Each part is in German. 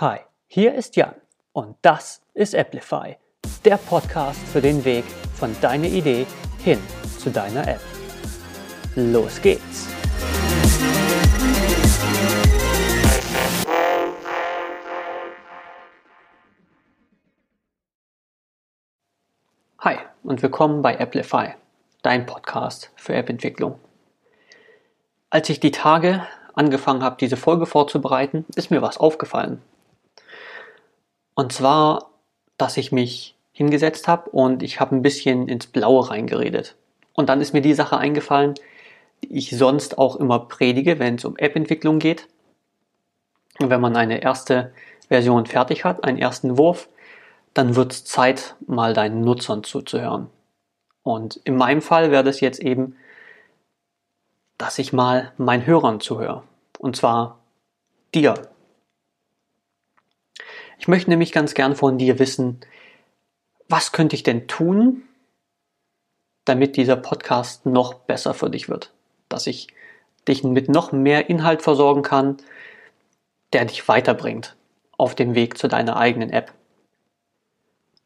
Hi, hier ist Jan und das ist Applify, der Podcast für den Weg von deiner Idee hin zu deiner App. Los geht's! Hi und willkommen bei Applify, dein Podcast für App-Entwicklung. Als ich die Tage angefangen habe, diese Folge vorzubereiten, ist mir was aufgefallen. Und zwar, dass ich mich hingesetzt habe und ich habe ein bisschen ins Blaue reingeredet. Und dann ist mir die Sache eingefallen, die ich sonst auch immer predige, wenn es um App-Entwicklung geht. Und wenn man eine erste Version fertig hat, einen ersten Wurf, dann wird es Zeit, mal deinen Nutzern zuzuhören. Und in meinem Fall wäre das jetzt eben, dass ich mal meinen Hörern zuhöre. Und zwar dir. Ich möchte nämlich ganz gern von dir wissen, was könnte ich denn tun, damit dieser Podcast noch besser für dich wird? Dass ich dich mit noch mehr Inhalt versorgen kann, der dich weiterbringt auf dem Weg zu deiner eigenen App.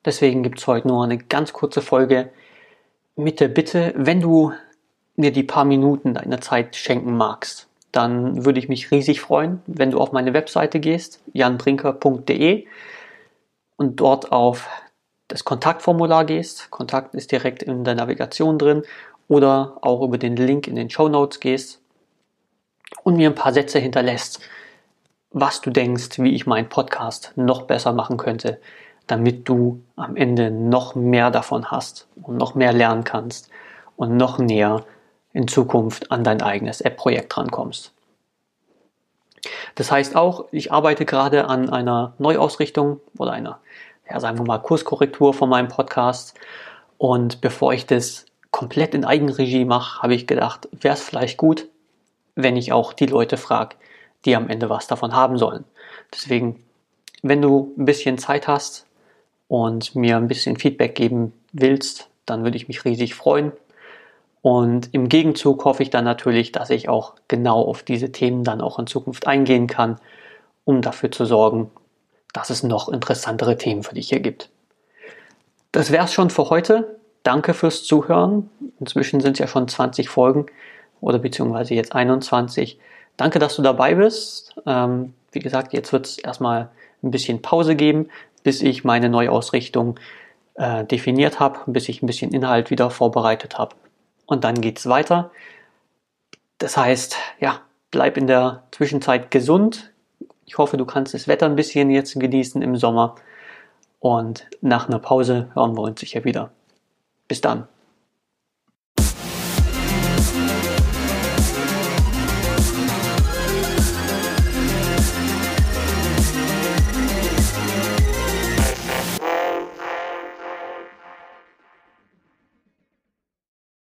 Deswegen gibt es heute nur eine ganz kurze Folge mit der Bitte, wenn du mir die paar Minuten deiner Zeit schenken magst, dann würde ich mich riesig freuen, wenn du auf meine Webseite gehst, janbrinker.de und dort auf das Kontaktformular gehst. Kontakt ist direkt in der Navigation drin oder auch über den Link in den Show Notes gehst und mir ein paar Sätze hinterlässt, was du denkst, wie ich meinen Podcast noch besser machen könnte, damit du am Ende noch mehr davon hast und noch mehr lernen kannst und noch näher in Zukunft an dein eigenes App-Projekt rankommst. Das heißt auch, ich arbeite gerade an einer Neuausrichtung oder einer, ja, sagen wir mal, Kurskorrektur von meinem Podcast. Und bevor ich das komplett in Eigenregie mache, habe ich gedacht, wäre es vielleicht gut, wenn ich auch die Leute frage, die am Ende was davon haben sollen. Deswegen, wenn du ein bisschen Zeit hast und mir ein bisschen Feedback geben willst, dann würde ich mich riesig freuen. Und im Gegenzug hoffe ich dann natürlich, dass ich auch genau auf diese Themen dann auch in Zukunft eingehen kann, um dafür zu sorgen, dass es noch interessantere Themen für dich hier gibt. Das wäre es schon für heute. Danke fürs Zuhören. Inzwischen sind es ja schon 20 Folgen oder beziehungsweise jetzt 21. Danke, dass du dabei bist. Ähm, wie gesagt, jetzt wird es erstmal ein bisschen Pause geben, bis ich meine Neuausrichtung äh, definiert habe, bis ich ein bisschen Inhalt wieder vorbereitet habe und dann geht's weiter. Das heißt, ja, bleib in der Zwischenzeit gesund. Ich hoffe, du kannst das Wetter ein bisschen jetzt genießen im Sommer. Und nach einer Pause hören wir uns sicher wieder. Bis dann.